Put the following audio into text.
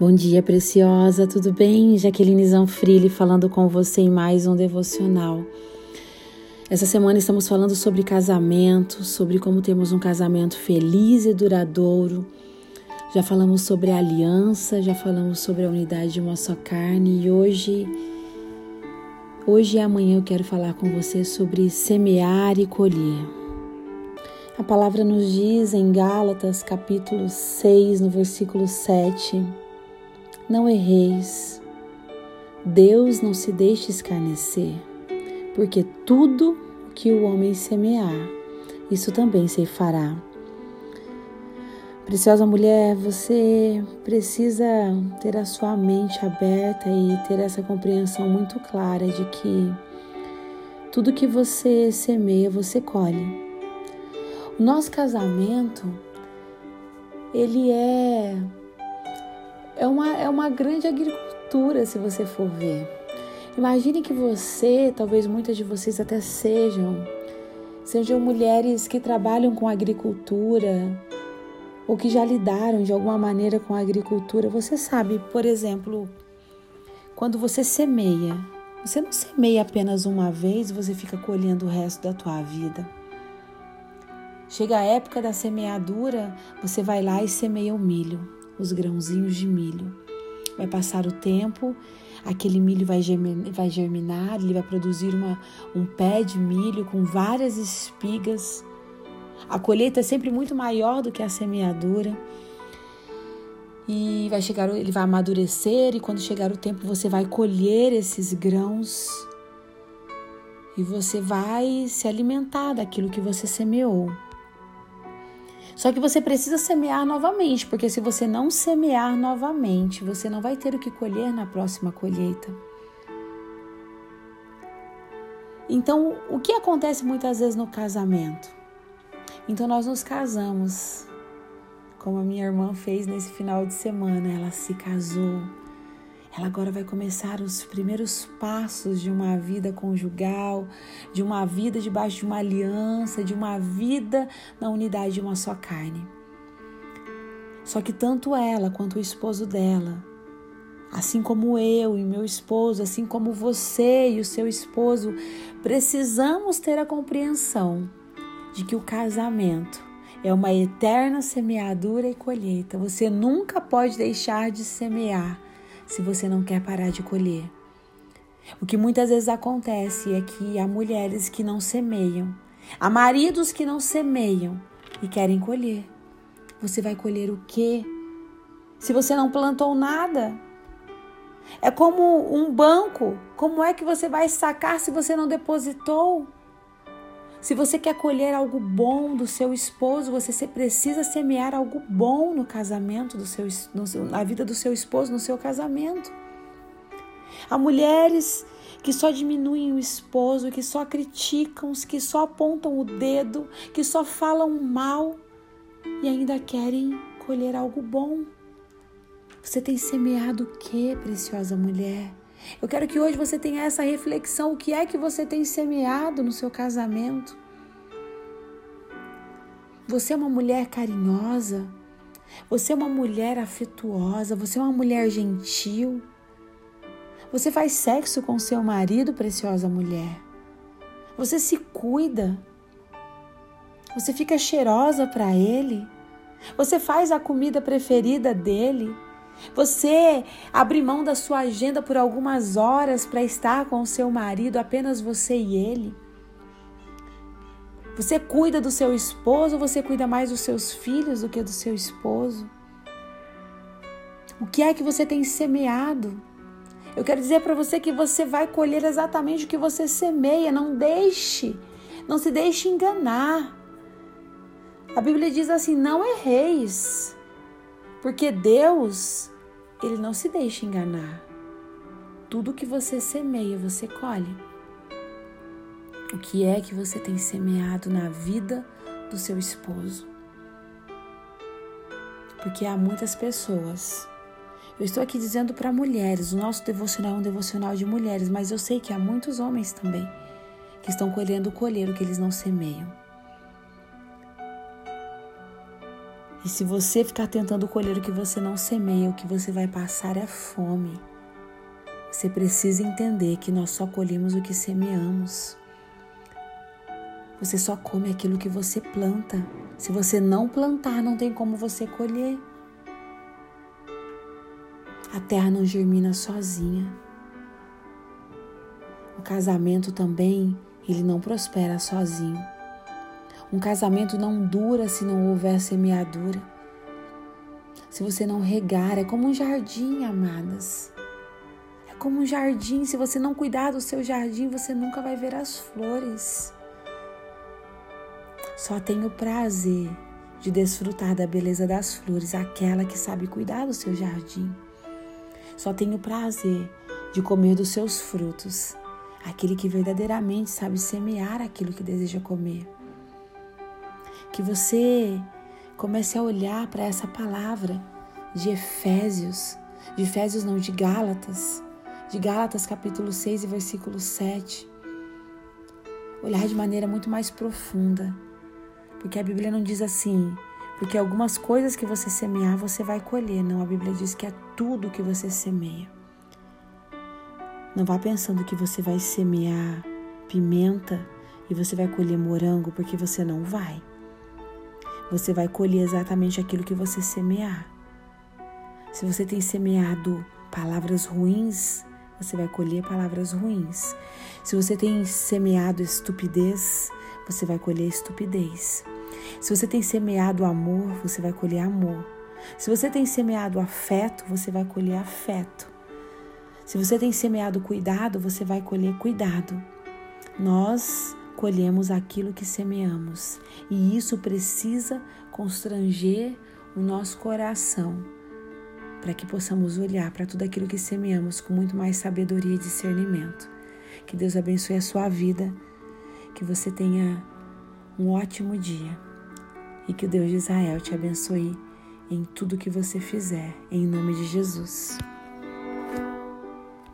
Bom dia, preciosa, tudo bem? Jaqueline Zanfrilli falando com você em mais um devocional. Essa semana estamos falando sobre casamento, sobre como temos um casamento feliz e duradouro. Já falamos sobre a aliança, já falamos sobre a unidade de uma só carne e hoje, hoje e amanhã eu quero falar com você sobre semear e colher. A palavra nos diz em Gálatas, capítulo 6, no versículo 7 não erreis. Deus não se deixe escarnecer, porque tudo que o homem semear, isso também se fará. Preciosa mulher, você precisa ter a sua mente aberta e ter essa compreensão muito clara de que tudo que você semeia, você colhe. O nosso casamento, ele é é uma, é uma grande agricultura, se você for ver. Imagine que você, talvez muitas de vocês até sejam, sejam mulheres que trabalham com agricultura ou que já lidaram de alguma maneira com a agricultura. Você sabe, por exemplo, quando você semeia, você não semeia apenas uma vez, você fica colhendo o resto da tua vida. Chega a época da semeadura, você vai lá e semeia o milho os grãozinhos de milho. Vai passar o tempo, aquele milho vai germinar, ele vai produzir uma, um pé de milho com várias espigas. A colheita é sempre muito maior do que a semeadura. E vai chegar, ele vai amadurecer e quando chegar o tempo você vai colher esses grãos e você vai se alimentar daquilo que você semeou. Só que você precisa semear novamente, porque se você não semear novamente, você não vai ter o que colher na próxima colheita. Então, o que acontece muitas vezes no casamento? Então, nós nos casamos, como a minha irmã fez nesse final de semana. Ela se casou, ela agora vai começar os primeiros passos de uma vida conjugal, de uma vida debaixo de uma aliança, de uma vida na unidade de uma só carne. Só que tanto ela quanto o esposo dela, assim como eu e meu esposo, assim como você e o seu esposo, precisamos ter a compreensão de que o casamento é uma eterna semeadura e colheita. Você nunca pode deixar de semear se você não quer parar de colher. O que muitas vezes acontece é que há mulheres que não semeiam, há maridos que não semeiam e querem colher. Você vai colher o quê? Se você não plantou nada, é como um banco. Como é que você vai sacar se você não depositou? Se você quer colher algo bom do seu esposo, você precisa semear algo bom no casamento do seu, no, na vida do seu esposo, no seu casamento. Há mulheres que só diminuem o esposo, que só criticam, que só apontam o dedo, que só falam mal e ainda querem colher algo bom. Você tem semeado o que, preciosa mulher? Eu quero que hoje você tenha essa reflexão: o que é que você tem semeado no seu casamento? Você é uma mulher carinhosa? Você é uma mulher afetuosa? Você é uma mulher gentil? Você faz sexo com seu marido, preciosa mulher? Você se cuida? Você fica cheirosa para ele? Você faz a comida preferida dele? Você abre mão da sua agenda por algumas horas para estar com o seu marido, apenas você e ele? Você cuida do seu esposo ou você cuida mais dos seus filhos do que do seu esposo? O que é que você tem semeado? Eu quero dizer para você que você vai colher exatamente o que você semeia. Não deixe, não se deixe enganar. A Bíblia diz assim: não erreis. Porque Deus, ele não se deixa enganar. Tudo que você semeia, você colhe. O que é que você tem semeado na vida do seu esposo? Porque há muitas pessoas. Eu estou aqui dizendo para mulheres, o nosso devocional é um devocional de mulheres, mas eu sei que há muitos homens também que estão colhendo colher o que eles não semeiam. E se você ficar tentando colher o que você não semeia, o que você vai passar é fome. Você precisa entender que nós só colhemos o que semeamos. Você só come aquilo que você planta. Se você não plantar, não tem como você colher. A terra não germina sozinha. O casamento também, ele não prospera sozinho. Um casamento não dura se não houver semeadura. Se você não regar, é como um jardim, amadas. É como um jardim. Se você não cuidar do seu jardim, você nunca vai ver as flores. Só tem o prazer de desfrutar da beleza das flores, aquela que sabe cuidar do seu jardim. Só tem o prazer de comer dos seus frutos, aquele que verdadeiramente sabe semear aquilo que deseja comer que você comece a olhar para essa palavra de Efésios, de Efésios não, de Gálatas, de Gálatas capítulo 6 e versículo 7. Olhar de maneira muito mais profunda, porque a Bíblia não diz assim, porque algumas coisas que você semear você vai colher, não, a Bíblia diz que é tudo que você semeia. Não vá pensando que você vai semear pimenta e você vai colher morango, porque você não vai você vai colher exatamente aquilo que você semear. Se você tem semeado palavras ruins, você vai colher palavras ruins. Se você tem semeado estupidez, você vai colher estupidez. Se você tem semeado amor, você vai colher amor. Se você tem semeado afeto, você vai colher afeto. Se você tem semeado cuidado, você vai colher cuidado. Nós colhemos aquilo que semeamos, e isso precisa constranger o nosso coração para que possamos olhar para tudo aquilo que semeamos com muito mais sabedoria e discernimento. Que Deus abençoe a sua vida, que você tenha um ótimo dia e que o Deus de Israel te abençoe em tudo que você fizer, em nome de Jesus.